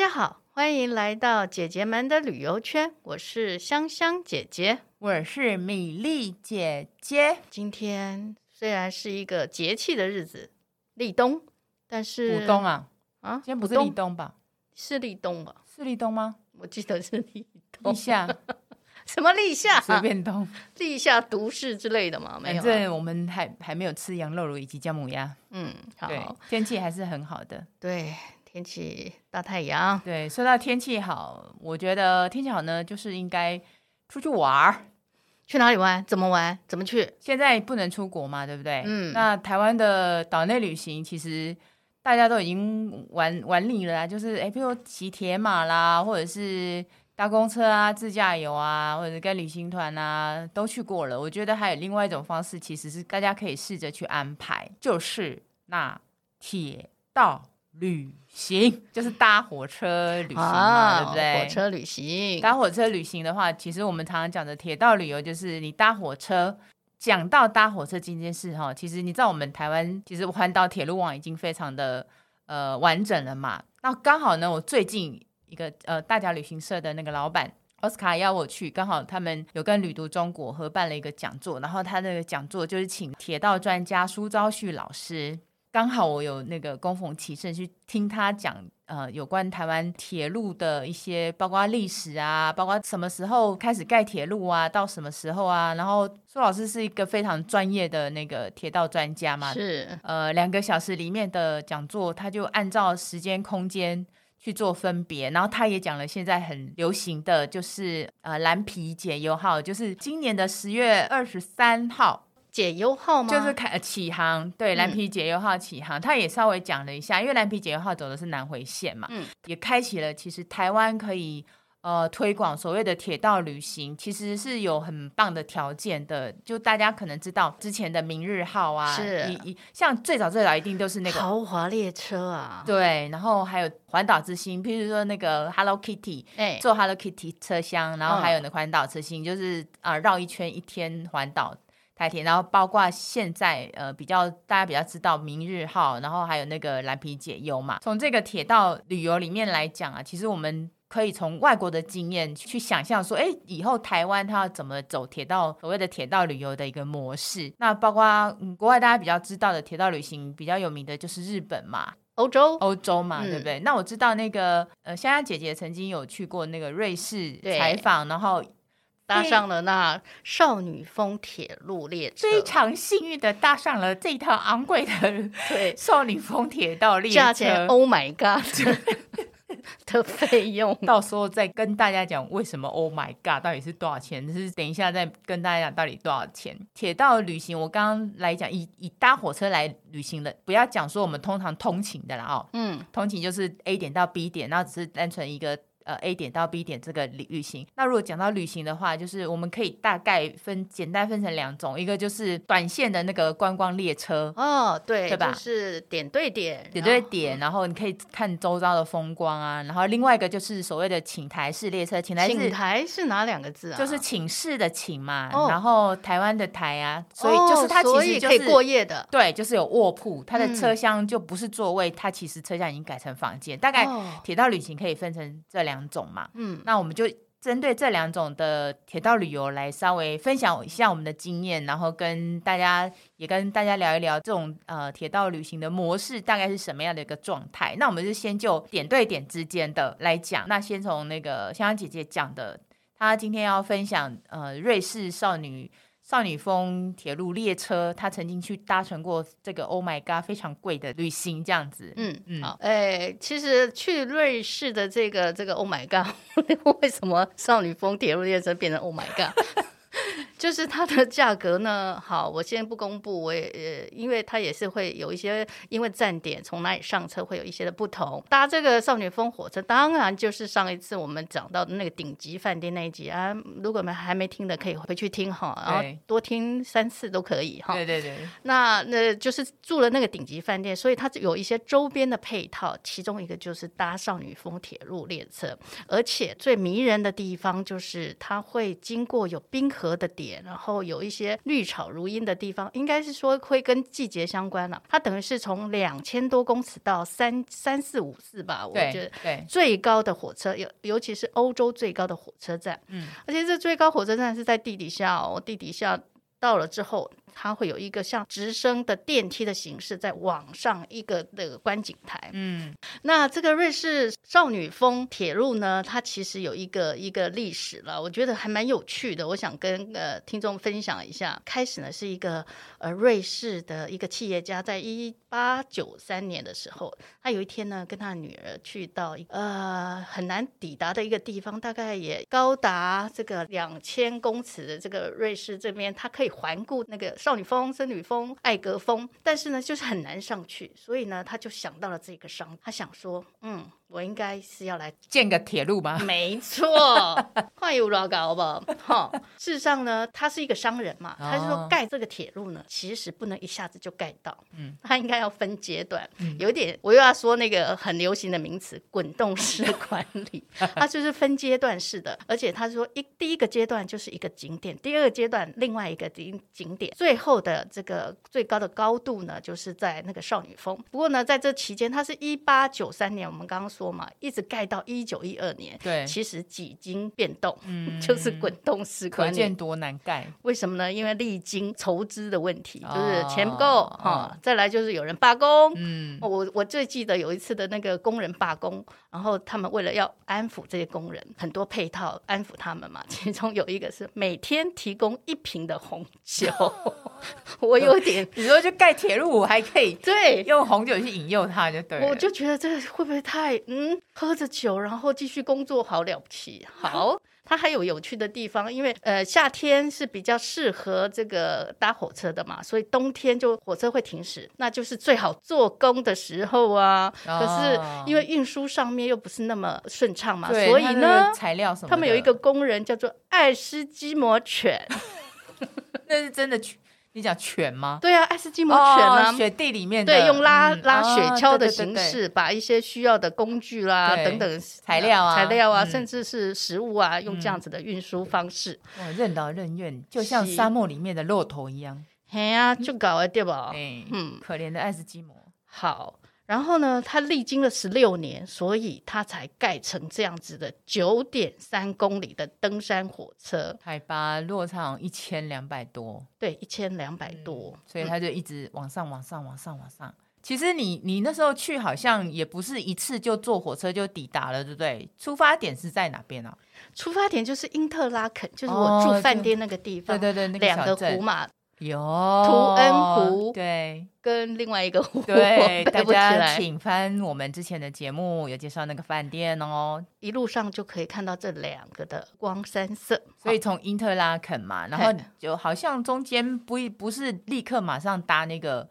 家好，欢迎来到姐姐们的旅游圈，我是香香姐姐，我是米粒姐姐。今天虽然是一个节气的日子，立冬，但是补冬啊啊，今天不是立冬吧？是立冬吧？是立冬吗？我记得是立冬。立夏？什么立夏？随便冬。立夏毒誓之类的吗？没有。反正我们还还没有吃羊肉炉以及姜母鸭。嗯，好。天气还是很好的。对。天气大太阳，对，说到天气好，我觉得天气好呢，就是应该出去玩儿。去哪里玩？怎么玩？怎么去？现在不能出国嘛，对不对？嗯。那台湾的岛内旅行，其实大家都已经玩玩腻了啦，就是哎，比如骑铁马啦，或者是搭公车啊、自驾游啊，或者是跟旅行团啊，都去过了。我觉得还有另外一种方式，其实是大家可以试着去安排，就是那铁道。旅行就是搭火车旅行嘛，啊、对不对？火车旅行，搭火车旅行的话，其实我们常常讲的铁道旅游，就是你搭火车。讲到搭火车这件事哈，其实你知道我们台湾其实环岛铁路网已经非常的呃完整了嘛。那刚好呢，我最近一个呃大家旅行社的那个老板奥斯卡邀我去，刚好他们有跟旅途中国合办了一个讲座，然后他那个讲座就是请铁道专家苏昭旭老师。刚好我有那个供逢其盛去听他讲，呃，有关台湾铁路的一些，包括历史啊，包括什么时候开始盖铁路啊，到什么时候啊。然后苏老师是一个非常专业的那个铁道专家嘛，是，呃，两个小时里面的讲座，他就按照时间空间去做分别，然后他也讲了现在很流行的就是呃蓝皮解忧号，就是今年的十月二十三号。解忧号吗？就是开启航，对，蓝皮解忧号启航，他、嗯、也稍微讲了一下，因为蓝皮解忧号走的是南回线嘛，嗯，也开启了其实台湾可以呃推广所谓的铁道旅行，其实是有很棒的条件的。就大家可能知道之前的明日号啊，是，一像最早最早一定都是那个豪华列车啊，对，然后还有环岛之星，譬如说那个 Hello Kitty，哎，坐 Hello Kitty 车厢，然后还有那环岛之星，就是啊绕一圈一天环岛。台铁，然后包括现在呃比较大家比较知道明日号，然后还有那个蓝皮解忧嘛。从这个铁道旅游里面来讲啊，其实我们可以从外国的经验去想象说，哎，以后台湾它要怎么走铁道所谓的铁道旅游的一个模式。那包括嗯国外大家比较知道的铁道旅行比较有名的就是日本嘛，欧洲欧洲嘛，嗯、对不对？那我知道那个呃香香姐姐曾经有去过那个瑞士采访，然后。搭上了那少女峰铁路列车，非常幸运的搭上了这一趟昂贵的对少女峰铁道列车，价钱 Oh my God 的费用，到时候再跟大家讲为什么 Oh my God 到底是多少钱？就是等一下再跟大家讲到底多少钱。铁道旅行，我刚刚来讲以以搭火车来旅行的，不要讲说我们通常通勤的了哦，嗯，通勤就是 A 点到 B 点，然后只是单纯一个。呃，A 点到 B 点这个旅旅行，那如果讲到旅行的话，就是我们可以大概分简单分成两种，一个就是短线的那个观光列车，哦，对，对吧？就是点对点，点对点，然后你可以看周遭的风光啊。然后另外一个就是所谓的请台式列车，请台式，请台是哪两个字啊？就是请示的请嘛，然后台湾的台啊，所以就是它其实可以过夜的，对，就是有卧铺，它的车厢就不是座位，它其实车厢已经改成房间。大概铁道旅行可以分成这两。两种嘛，嗯，那我们就针对这两种的铁道旅游来稍微分享一下我们的经验，然后跟大家也跟大家聊一聊这种呃铁道旅行的模式大概是什么样的一个状态。那我们就先就点对点之间的来讲，那先从那个香香姐姐讲的，她今天要分享呃瑞士少女。少女峰铁路列车，他曾经去搭乘过这个 Oh my God 非常贵的旅行，这样子。嗯嗯，好，哎，其实去瑞士的这个这个 Oh my God，为什么少女峰铁路列车变成 Oh my God？就是它的价格呢，好，我先不公布，我也呃，因为它也是会有一些，因为站点从哪里上车会有一些的不同。搭这个少女峰火车，当然就是上一次我们讲到的那个顶级饭店那一集啊，如果们还没听的，可以回去听哈，然后多听三次都可以哈。对对对。那那就是住了那个顶级饭店，所以它有一些周边的配套，其中一个就是搭少女峰铁路列车，而且最迷人的地方就是它会经过有冰河的点。点，然后有一些绿草如茵的地方，应该是说会跟季节相关了、啊。它等于是从两千多公尺到三三四五四吧，我觉得对最高的火车，尤尤其是欧洲最高的火车站，嗯，而且这最高火车站是在地底下哦，地底下到了之后。它会有一个像直升的电梯的形式，在往上一个那个观景台。嗯，那这个瑞士少女峰铁路呢，它其实有一个一个历史了，我觉得还蛮有趣的。我想跟呃听众分享一下。开始呢是一个呃瑞士的一个企业家，在一八九三年的时候，他有一天呢跟他女儿去到呃很难抵达的一个地方，大概也高达这个两千公尺的这个瑞士这边，他可以环顾那个。少女峰、森女峰、爱格峰，但是呢，就是很难上去，所以呢，他就想到了这个商，他想说，嗯。我应该是要来建个铁路吧？没错，快有老高吧？哈，事实上呢，他是一个商人嘛，他就说盖这个铁路呢，其实不能一下子就盖到，嗯，他应该要分阶段，嗯、有点我又要说那个很流行的名词——滚动式管理，他就是分阶段式的，而且他说一第一个阶段就是一个景点，第二个阶段另外一个景景点，最后的这个最高的高度呢，就是在那个少女峰。不过呢，在这期间，他是一八九三年，我们刚刚说。说嘛，一直盖到一九一二年，对，其实几经变动，嗯，就是滚动式管理，可见多难盖。为什么呢？因为历经筹资的问题，就是钱不够哈，再来就是有人罢工，嗯，我我最记得有一次的那个工人罢工，然后他们为了要安抚这些工人，很多配套安抚他们嘛，其中有一个是每天提供一瓶的红酒，我有点，你说就盖铁路我还可以，对，用红酒去引诱他就对，我就觉得这会不会太。嗯，喝着酒，然后继续工作，好了不起。好，它还有有趣的地方，因为呃夏天是比较适合这个搭火车的嘛，所以冬天就火车会停驶，那就是最好做工的时候啊。哦、可是因为运输上面又不是那么顺畅嘛，所以呢，材料什么，他们有一个工人叫做爱斯基摩犬，那是真的犬。你讲犬吗？对啊，爱斯基摩犬啊，雪地里面的，对，用拉拉雪橇的形式，把一些需要的工具啦等等材料啊、材料啊，甚至是食物啊，用这样子的运输方式。哇，任劳任怨，就像沙漠里面的骆驼一样。嘿呀，就搞了对吧？嗯，可怜的爱斯基摩。好。然后呢，他历经了十六年，所以他才盖成这样子的九点三公里的登山火车，海拔落差一千两百多，对，一千两百多，嗯，所以他就一直往上，往上，往上，往上。其实你你那时候去好像也不是一次就坐火车就抵达了，对不对？出发点是在哪边啊？出发点就是因特拉肯，就是我住饭店那个地方，对对对，那个两个湖嘛。有图恩湖，对，跟另外一个湖，对，大家请翻我们之前的节目，有介绍那个饭店哦，一路上就可以看到这两个的光山色。所以从因特拉肯嘛，然后就好像中间不不是立刻马上搭那个。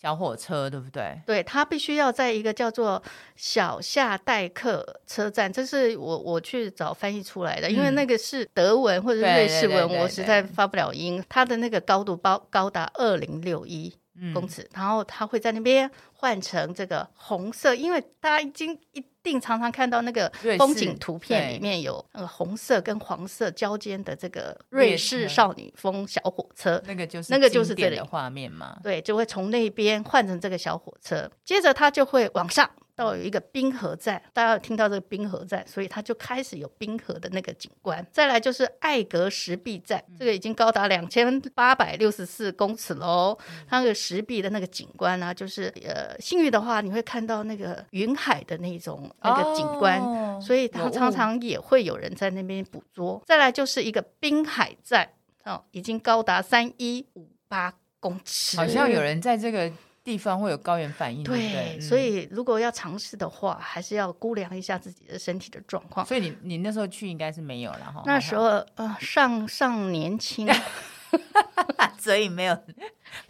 小火车对不对？对，它必须要在一个叫做小夏代克车站，这是我我去找翻译出来的，嗯、因为那个是德文或者是瑞士文，我实在发不了音。它的那个高度高高达二零六一公尺，嗯、然后他会在那边换成这个红色，因为大家已经一。定常常看到那个风景图片里面有那个红色跟黄色交间的这个瑞士少女风小火车，那个就是那个就是这里的画面嘛？对，就会从那边换成这个小火车，接着它就会往上。到有一个冰河站，大家有听到这个冰河站，所以它就开始有冰河的那个景观。再来就是艾格石壁站，这个已经高达两千八百六十四公尺喽。它那个石壁的那个景观呢、啊，就是呃，幸运的话你会看到那个云海的那种那个景观，哦、所以它常常也会有人在那边捕捉。再来就是一个滨海站，哦，已经高达三一五八公尺，好像有人在这个。地方会有高原反应，对，对嗯、所以如果要尝试的话，还是要估量一下自己的身体的状况。所以你你那时候去应该是没有了哈。那时候呃上上年轻，所以没有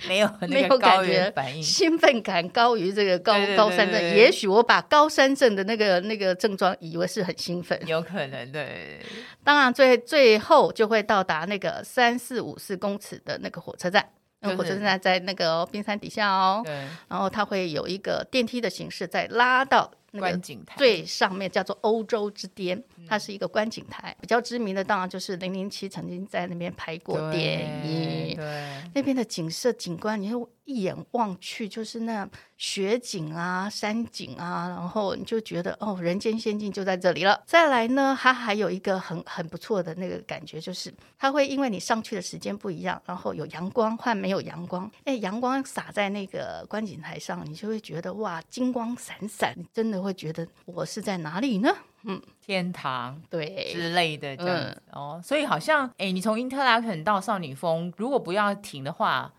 没有那个高原反应，兴奋感高于这个高高山症。也许我把高山症的那个那个症状以为是很兴奋，有可能对。当然最最后就会到达那个三四五四公尺的那个火车站。那火车站在那个冰山底下哦，对，然后它会有一个电梯的形式，再拉到那个最上面，叫做欧洲之巅。它是一个观景台，比较知名的当然就是零零七曾经在那边拍过电影，对，对那边的景色景观，你会一眼望去就是那雪景啊、山景啊，然后你就觉得哦，人间仙境就在这里了。再来呢，它还有一个很很不错的那个感觉，就是它会因为你上去的时间不一样，然后有阳光换没有阳光，哎，阳光洒在那个观景台上，你就会觉得哇，金光闪闪，你真的会觉得我是在哪里呢？嗯，天堂对之类的这样子、嗯、哦，所以好像哎，你从英特拉肯到少女峰，如果不要停的话，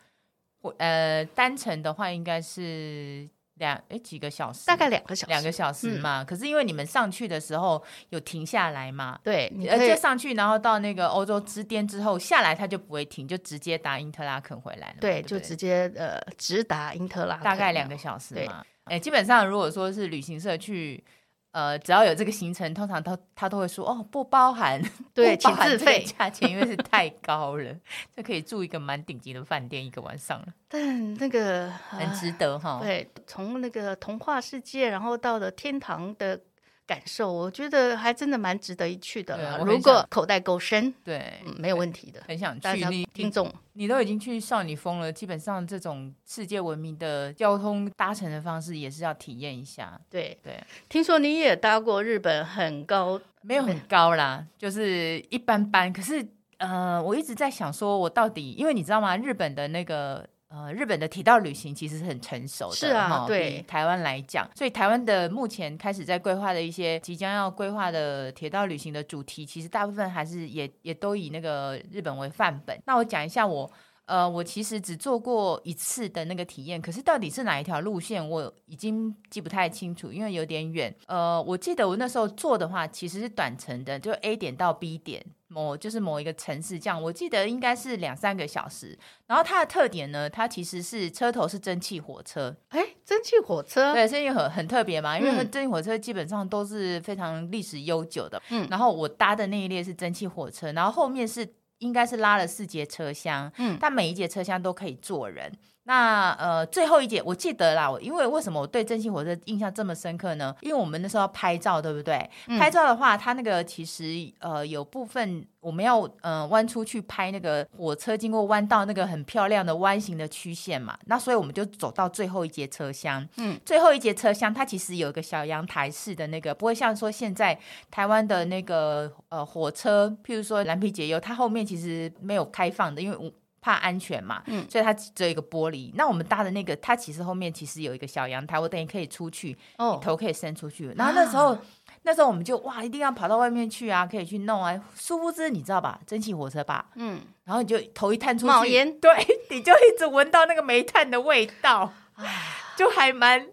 呃，单程的话应该是两哎几个小时，大概两个小时，两个小时嘛。嗯、可是因为你们上去的时候有停下来嘛，对，而且上去然后到那个欧洲之巅之后下来，它就不会停，就直接打因特拉肯回来了。对，对对就直接呃直达因特拉肯，大概两个小时嘛。哎，基本上如果说是旅行社去。呃，只要有这个行程，通常他他都会说哦，不包含，对，请自费价钱，因为是太高了，就可以住一个蛮顶级的饭店一个晚上了。但那个很值得哈、呃。对，从那个童话世界，然后到了天堂的。感受，我觉得还真的蛮值得一去的了。如果口袋够深，对、嗯，没有问题的。很想去。你听众，你都已经去少女峰了，基本上这种世界闻名的交通搭乘的方式也是要体验一下。对对，听说你也搭过日本很高，没有很高啦，就是一般般。可是呃，我一直在想说，我到底，因为你知道吗？日本的那个。呃，日本的铁道旅行其实是很成熟的，是啊，对，比台湾来讲，所以台湾的目前开始在规划的一些即将要规划的铁道旅行的主题，其实大部分还是也也都以那个日本为范本。那我讲一下我，呃，我其实只做过一次的那个体验，可是到底是哪一条路线，我已经记不太清楚，因为有点远。呃，我记得我那时候做的话，其实是短程的，就 A 点到 B 点。某就是某一个城市，这样我记得应该是两三个小时。然后它的特点呢，它其实是车头是蒸汽火车。哎，蒸汽火车，对，所以很很特别嘛，因为蒸汽火车基本上都是非常历史悠久的。嗯，然后我搭的那一列是蒸汽火车，然后后面是应该是拉了四节车厢，嗯，但每一节车厢都可以坐人。那呃，最后一节我记得啦，因为为什么我对蒸汽火车印象这么深刻呢？因为我们那时候要拍照，对不对？嗯、拍照的话，它那个其实呃有部分我们要呃弯出去拍那个火车经过弯道那个很漂亮的弯形的曲线嘛。那所以我们就走到最后一节车厢，嗯，最后一节车厢它其实有一个小阳台式的那个，不会像说现在台湾的那个呃火车，譬如说蓝皮节优，它后面其实没有开放的，因为我。怕安全嘛，嗯，所以它只有一个玻璃。那我们搭的那个，它其实后面其实有一个小阳台，我等于可以出去，哦，头可以伸出去。然后那时候，啊、那时候我们就哇，一定要跑到外面去啊，可以去弄啊。殊不知，你知道吧，蒸汽火车吧，嗯，然后你就头一探出去，冒烟，对，你就一直闻到那个煤炭的味道，就还蛮。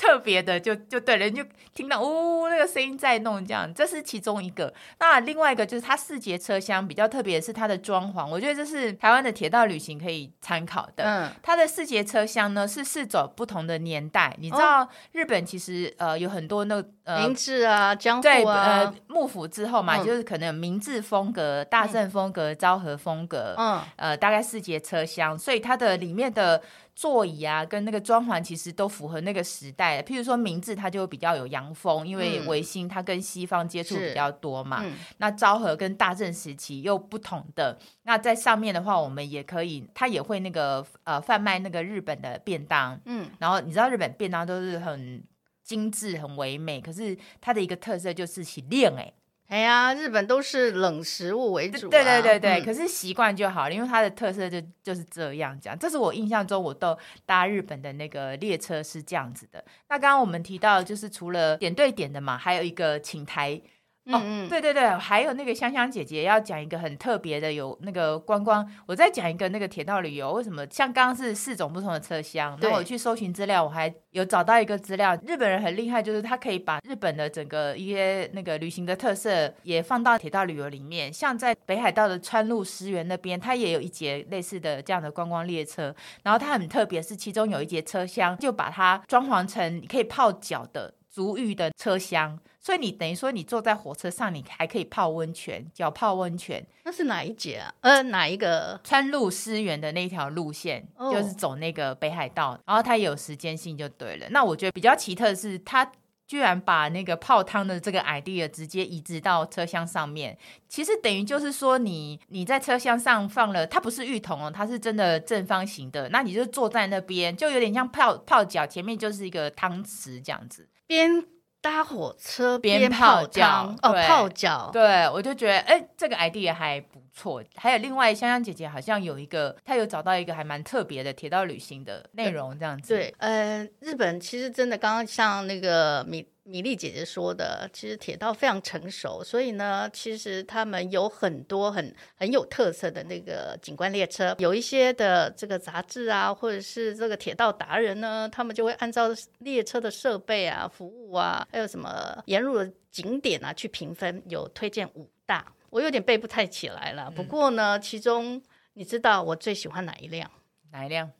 特别的就就对，人就听到呜那个声音在弄这样，这是其中一个。那另外一个就是它四节车厢比较特别的是它的装潢，我觉得这是台湾的铁道旅行可以参考的。嗯，它的四节车厢呢是四种不同的年代。你知道日本其实呃有很多那个呃明治啊、江户啊对呃幕府之后嘛，嗯、就是可能有明治风格、大正风格、昭和风格，嗯呃大概四节车厢，所以它的里面的。座椅啊，跟那个装潢其实都符合那个时代。譬如说明治，它就比较有洋风，因为维新它跟西方接触比较多嘛。嗯、那昭和跟大正时期又不同的。那在上面的话，我们也可以，它也会那个呃贩卖那个日本的便当。嗯，然后你知道日本便当都是很精致、很唯美，可是它的一个特色就是其练哎。哎呀，日本都是冷食物为主，啊，对对对对。嗯、可是习惯就好了，因为它的特色就就是这样讲。这是我印象中，我都搭日本的那个列车是这样子的。那刚刚我们提到，就是除了点对点的嘛，还有一个请台。哦，嗯、对对对，还有那个香香姐姐要讲一个很特别的，有那个观光。我再讲一个那个铁道旅游，为什么像刚刚是四种不同的车厢？对，然后我去搜寻资料，我还有找到一个资料，日本人很厉害，就是他可以把日本的整个一些那个旅行的特色也放到铁道旅游里面。像在北海道的川路石原那边，它也有一节类似的这样的观光列车，然后它很特别，是其中有一节车厢就把它装潢成可以泡脚的足浴的车厢。所以你等于说你坐在火车上，你还可以泡温泉，脚泡温泉。那是哪一节啊？呃，哪一个？川路思源的那条路线，哦、就是走那个北海道，然后它也有时间性就对了。那我觉得比较奇特的是，它居然把那个泡汤的这个 idea 直接移植到车厢上面，其实等于就是说你你在车厢上放了，它不是浴桶哦，它是真的正方形的，那你就坐在那边，就有点像泡泡脚，前面就是一个汤池这样子，边搭火车边泡脚哦，泡脚，对，我就觉得哎，这个 idea 还不错。还有另外香香姐姐好像有一个，她有找到一个还蛮特别的铁道旅行的内容这样子。对，呃，日本其实真的刚刚像那个米。米粒姐姐说的，其实铁道非常成熟，所以呢，其实他们有很多很很有特色的那个景观列车，有一些的这个杂志啊，或者是这个铁道达人呢，他们就会按照列车的设备啊、服务啊，还有什么沿路的景点啊去评分，有推荐五大，我有点背不太起来了。不过呢，其中你知道我最喜欢哪一辆？哪一辆？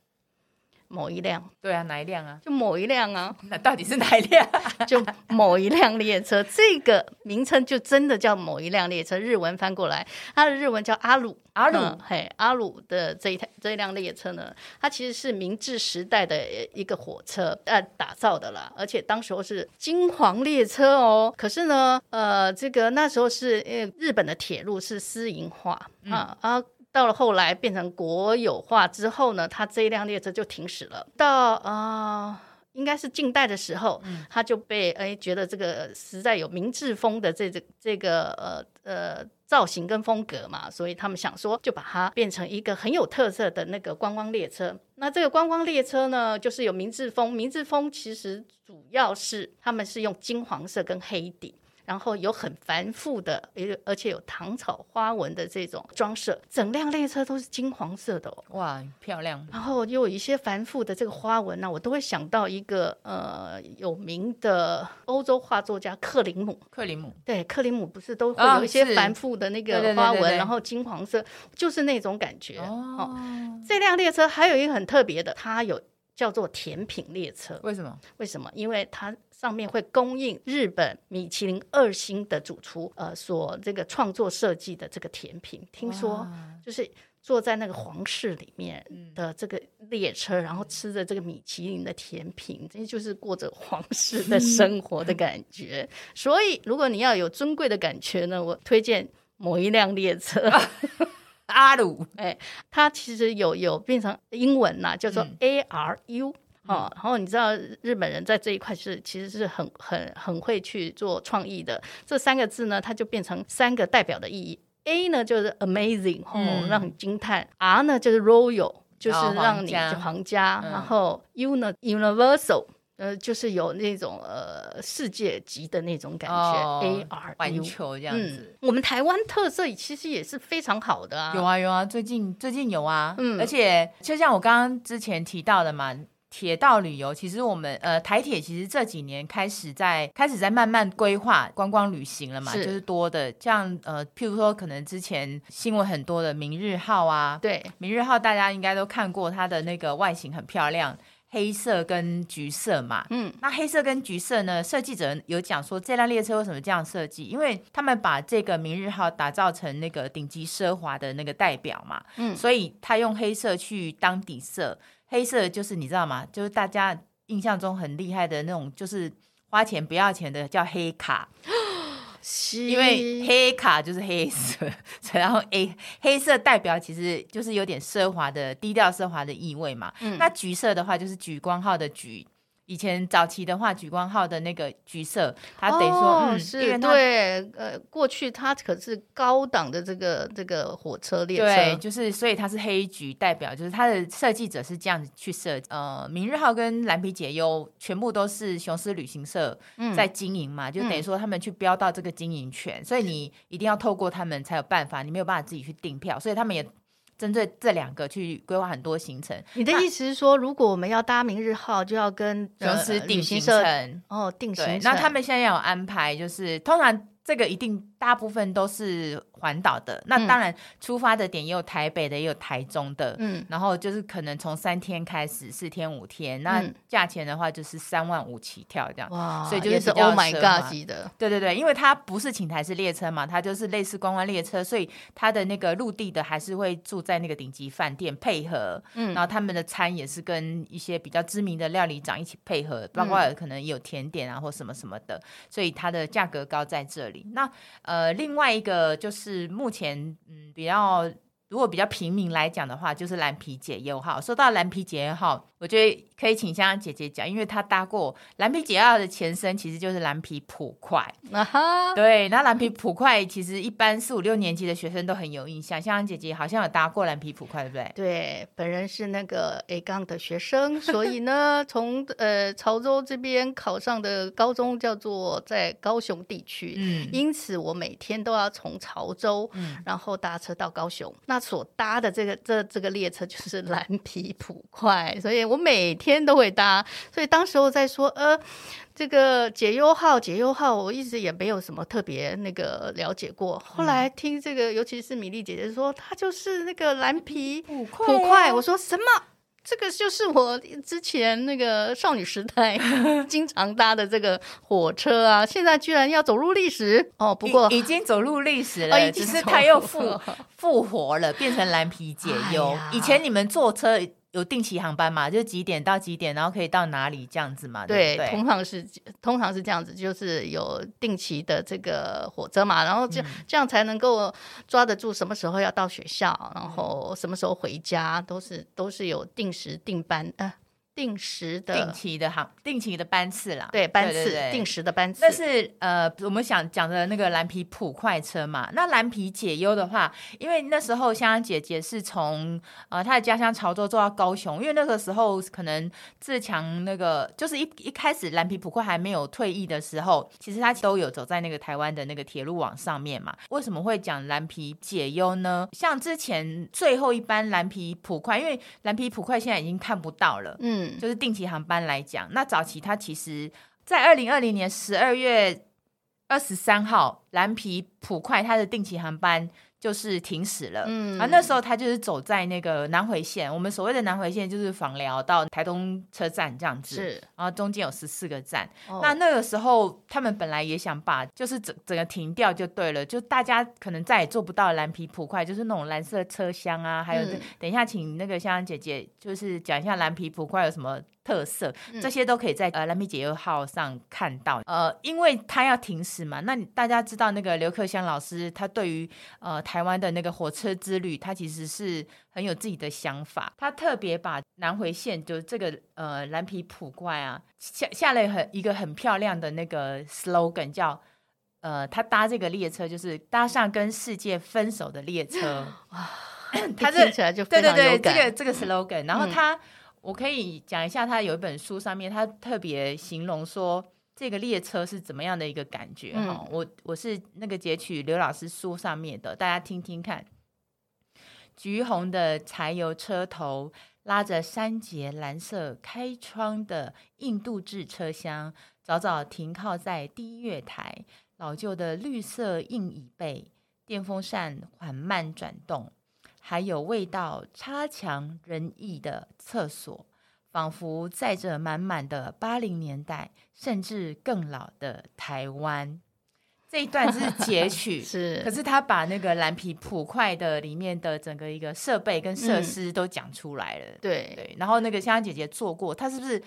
某一辆，对啊，哪一辆啊？就某一辆啊。那到底是哪一辆？就某一辆列车，这个名称就真的叫某一辆列车。日文翻过来，它的日文叫阿鲁阿鲁、嗯。嘿，阿鲁的这一台这一辆列车呢，它其实是明治时代的一个火车呃打造的啦，而且当时候是金黄列车哦。可是呢，呃，这个那时候是因为日本的铁路是私营化啊、嗯、啊。到了后来变成国有化之后呢，它这一辆列车就停驶了。到啊、呃，应该是近代的时候，嗯、它就被哎觉得这个实在有明治风的这这这个呃呃造型跟风格嘛，所以他们想说就把它变成一个很有特色的那个观光列车。那这个观光列车呢，就是有明治风。明治风其实主要是他们是用金黄色跟黑底。然后有很繁复的，而且有唐草花纹的这种装饰，整辆列车都是金黄色的哦，哇，漂亮！然后又有一些繁复的这个花纹呢，我都会想到一个呃有名的欧洲画作家克林姆。克林姆，对，克林姆不是都会有一些繁复的那个花纹，然后金黄色，就是那种感觉。哦，哦，这辆列车还有一个很特别的，它有叫做甜品列车。为什么？为什么？因为它。上面会供应日本米其林二星的主厨，呃，所这个创作设计的这个甜品，听说就是坐在那个皇室里面的这个列车，然后吃着这个米其林的甜品，这就是过着皇室的生活的感觉。所以，如果你要有尊贵的感觉呢，我推荐某一辆列车，阿鲁，哎，它其实有有变成英文呐，叫做 ARU。哦，然后你知道日本人在这一块是其实是很很很会去做创意的。这三个字呢，它就变成三个代表的意义。A 呢就是 amazing，哦，嗯、让你惊叹；R 呢就是 royal，就是让你皇家；然后 U 呢 universal，呃，就是有那种呃世界级的那种感觉。哦、A R 环球这样子、嗯。我们台湾特色其实也是非常好的啊。有啊有啊，最近最近有啊，嗯，而且就像我刚刚之前提到的嘛。铁道旅游，其实我们呃台铁其实这几年开始在开始在慢慢规划观光旅行了嘛，是就是多的，像呃譬如说可能之前新闻很多的明日号啊，对，明日号大家应该都看过，它的那个外形很漂亮，黑色跟橘色嘛，嗯，那黑色跟橘色呢，设计者有讲说这辆列车为什么这样设计，因为他们把这个明日号打造成那个顶级奢华的那个代表嘛，嗯，所以他用黑色去当底色。黑色就是你知道吗？就是大家印象中很厉害的那种，就是花钱不要钱的叫黑卡，是因为黑卡就是黑色，然后 A 黑色代表其实就是有点奢华的低调奢华的意味嘛。嗯、那橘色的话就是橘光号的橘。以前早期的话，莒光号的那个橘色，它等于说，哦、嗯，是对，呃，过去它可是高档的这个这个火车列车，对，就是所以它是黑橘代表，就是它的设计者是这样子去设计。呃，明日号跟蓝皮解忧全部都是雄狮旅行社在经营嘛，嗯、就等于说他们去标到这个经营权，嗯、所以你一定要透过他们才有办法，你没有办法自己去订票，所以他们也。针对这两个去规划很多行程。你的意思是说，如果我们要搭明日号，就要跟公司定行程哦，定行程。那他们现在要有安排，就是通常这个一定大部分都是环岛的。那当然，出发的点也有台北的，也有台中的。嗯，然后就是可能从三天开始，四天五天。那价钱的话，就是三万五起跳这样。哇，所以就是 Oh my God 级的。对对对，因为它不是请台式列车嘛，它就是类似观光列车，所以它的那个陆地的还是会住在那个顶级饭店配合。嗯，然后他们的餐也是跟一些比较知名的料理长一起配合，包括可能有甜点啊或什么什么的，所以它的价格高在这里。那呃，另外一个就是目前嗯比较。如果比较平民来讲的话，就是蓝皮解忧哈。说到蓝皮解忧哈，我觉得可以请香香姐姐讲，因为她搭过蓝皮解忧号的前身，其实就是蓝皮普快。啊哈，对，那蓝皮普快其实一般四五六年级的学生都很有印象。香香姐姐好像有搭过蓝皮普快，对不对？对，本人是那个 A 杠的学生，所以呢，从呃潮州这边考上的高中叫做在高雄地区，嗯，因此我每天都要从潮州，嗯，然后搭车到高雄。那所搭的这个这这个列车就是蓝皮普快，所以我每天都会搭。所以当时我在说，呃，这个解忧号，解忧号，我一直也没有什么特别那个了解过。后来听这个，尤其是米粒姐姐说，她就是那个蓝皮普快，我说什么？这个就是我之前那个少女时代 经常搭的这个火车啊，现在居然要走入历史哦！不过已经走入历史了，哦、只是它又复复活了，变成蓝皮解忧。哎、以前你们坐车。有定期航班嘛？就几点到几点，然后可以到哪里这样子嘛？对，对，对，通常是通常是这样子，就是有定期的这个火车嘛，然后这这样才能够抓得住什么时候要到学校，然后什么时候回家，都是都是有定时定班呃。定时的、定期的航、定期的班次啦，对班次定时的班次。但是呃，我们想讲的那个蓝皮普快车嘛，那蓝皮解忧的话，因为那时候香香姐姐是从呃她的家乡潮州坐到高雄，因为那个时候可能自强那个就是一一开始蓝皮普快还没有退役的时候，其实他都有走在那个台湾的那个铁路网上面嘛。为什么会讲蓝皮解忧呢？像之前最后一班蓝皮普快，因为蓝皮普快现在已经看不到了，嗯。就是定期航班来讲，那早期它其实，在二零二零年十二月二十三号，蓝皮普快它的定期航班。就是停驶了，嗯，啊，那时候他就是走在那个南回线，我们所谓的南回线就是枋寮到台东车站这样子，是，然后中间有十四个站，哦，那那个时候他们本来也想把就是整整个停掉就对了，就大家可能再也做不到蓝皮普快，就是那种蓝色车厢啊，还有，嗯，等一下请那个香香姐姐就是讲一下蓝皮普快有什么特色，嗯，这些都可以在呃蓝皮解忧号上看到，呃，因为他要停驶嘛，那大家知道那个刘克襄老师他对于呃。台湾的那个火车之旅，他其实是很有自己的想法。他特别把南回线，就这个呃蓝皮普怪啊，下下了很一个很漂亮的那个 slogan，叫呃他搭这个列车就是搭上跟世界分手的列车。哇，他听起来就非常有感。对对对，这个这个 slogan。然后他，嗯、我可以讲一下，他有一本书上面，他特别形容说。这个列车是怎么样的一个感觉？哈、嗯，我我是那个截取刘老师书上面的，大家听听看。橘红的柴油车头拉着三节蓝色开窗的印度制车厢，早早停靠在第一月台。老旧的绿色硬椅背，电风扇缓慢转动，还有味道差强人意的厕所。仿佛载着满满的八零年代，甚至更老的台湾。这一段是截取，是，可是他把那个蓝皮普快的里面的整个一个设备跟设施都讲出来了。嗯、对对，然后那个香香姐姐做过，她是不是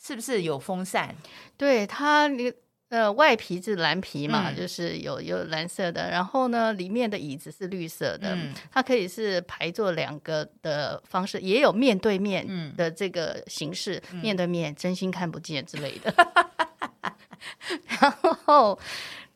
是不是有风扇？对她那个。呃，外皮是蓝皮嘛，嗯、就是有有蓝色的，然后呢，里面的椅子是绿色的，嗯、它可以是排坐两个的方式，也有面对面的这个形式，嗯、面对面真心看不见之类的。嗯、然后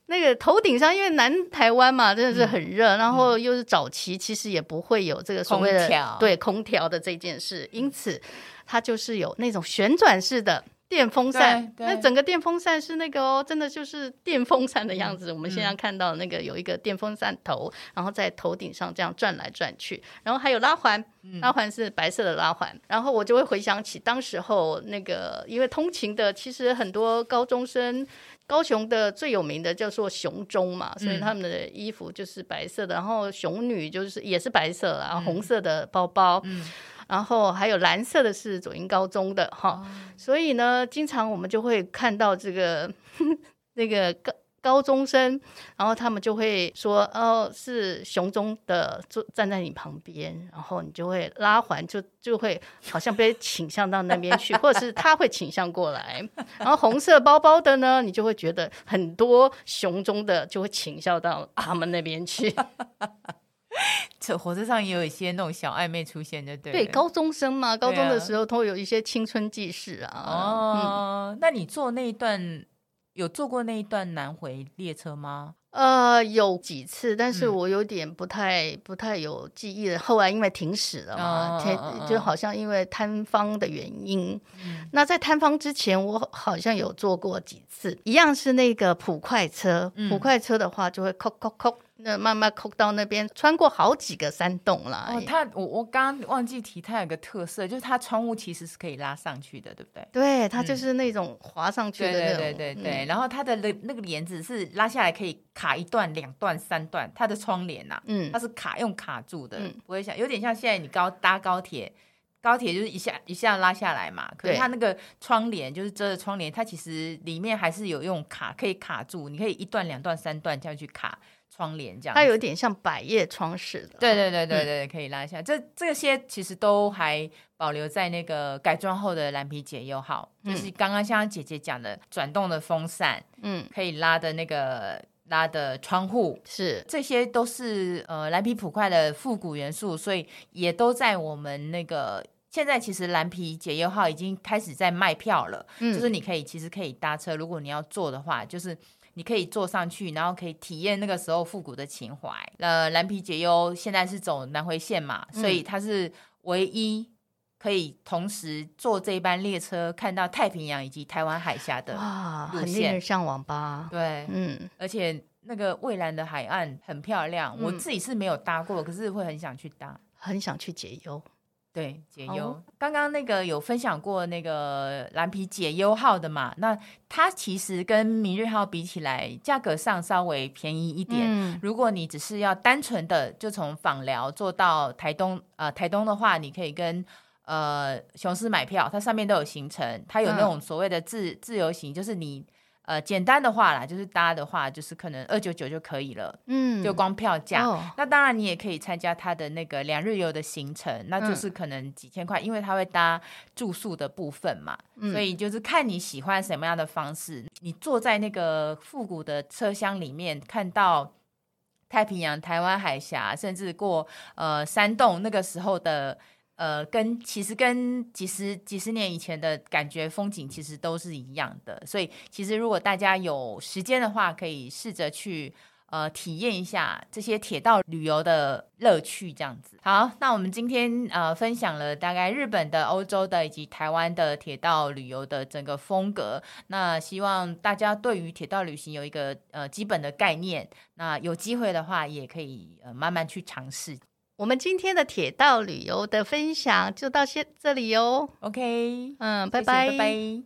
那个头顶上，因为南台湾嘛，真的是很热，嗯、然后又是早期，其实也不会有这个所谓的空调。对空调的这件事，因此它就是有那种旋转式的。电风扇，那整个电风扇是那个哦，真的就是电风扇的样子。嗯、我们现在看到那个有一个电风扇头，嗯、然后在头顶上这样转来转去，然后还有拉环，拉环是白色的拉环。嗯、然后我就会回想起当时候那个，因为通勤的其实很多高中生，高雄的最有名的叫做熊中嘛，所以他们的衣服就是白色的，然后熊女就是也是白色，然后红色的包包。然后还有蓝色的是左营高中的哈，哦、所以呢，经常我们就会看到这个 那个高高中生，然后他们就会说哦，是熊中的坐站在你旁边，然后你就会拉环，就就会好像被倾向到那边去，或者是他会倾向过来，然后红色包包的呢，你就会觉得很多熊中的就会倾向到他们那边去。这火车上也有一些那种小暧昧出现，就对。对，高中生嘛，高中的时候都会有一些青春记事啊。啊哦，嗯、那你坐那一段有坐过那一段南回列车吗？呃，有几次，但是我有点不太、嗯、不太有记忆了。后来因为停驶了嘛，哦、就好像因为摊方的原因。嗯、那在摊方之前，我好像有坐过几次，一样是那个普快车。嗯、普快车的话，就会扣扣扣。那慢慢扣到那边，穿过好几个山洞了。哦，它我我刚刚忘记提，它有个特色，就是它窗户其实是可以拉上去的，对不对？对，它就是那种滑上去的那种。对对对对。然后它的那那个帘子是拉下来可以卡一段、两段、三段，它的窗帘呐，嗯，它是卡用卡住的，不会像有点像现在你高搭高铁，高铁就是一下一下拉下来嘛，可是它那个窗帘就是遮着窗帘，它其实里面还是有用卡可以卡住，你可以一段、两段、三段这样去卡。窗帘这样，它有点像百叶窗似的。对对对对对，嗯、可以拉一下。这这些其实都还保留在那个改装后的蓝皮解忧号，嗯、就是刚刚像姐姐讲的转动的风扇，嗯，可以拉的那个拉的窗户，是这些都是呃蓝皮普快的复古元素，所以也都在我们那个现在其实蓝皮解忧号已经开始在卖票了，嗯，就是你可以其实可以搭车，如果你要坐的话，就是。你可以坐上去，然后可以体验那个时候复古的情怀。呃，蓝皮解忧现在是走南回线嘛，嗯、所以它是唯一可以同时坐这一班列车看到太平洋以及台湾海峡的哇，很令人向往吧？对，嗯，而且那个蔚蓝的海岸很漂亮，嗯、我自己是没有搭过，可是会很想去搭，很想去解忧。对，解忧。刚刚、oh. 那个有分享过那个蓝皮解忧号的嘛？那它其实跟明日号比起来，价格上稍微便宜一点。嗯、如果你只是要单纯的就从访寮坐到台东，呃，台东的话，你可以跟呃雄狮买票，它上面都有行程，它有那种所谓的自、嗯、自由行，就是你。呃，简单的话啦，就是搭的话，就是可能二九九就可以了，嗯，就光票价。哦、那当然，你也可以参加他的那个两日游的行程，那就是可能几千块，嗯、因为他会搭住宿的部分嘛，嗯、所以就是看你喜欢什么样的方式。你坐在那个复古的车厢里面，看到太平洋、台湾海峡，甚至过呃山洞那个时候的。呃，跟其实跟几十几十年以前的感觉风景其实都是一样的，所以其实如果大家有时间的话，可以试着去呃体验一下这些铁道旅游的乐趣，这样子。好，那我们今天呃分享了大概日本的、欧洲的以及台湾的铁道旅游的整个风格，那希望大家对于铁道旅行有一个呃基本的概念，那有机会的话也可以呃慢慢去尝试。我们今天的铁道旅游的分享就到先这里哟。OK，嗯，拜拜，拜拜。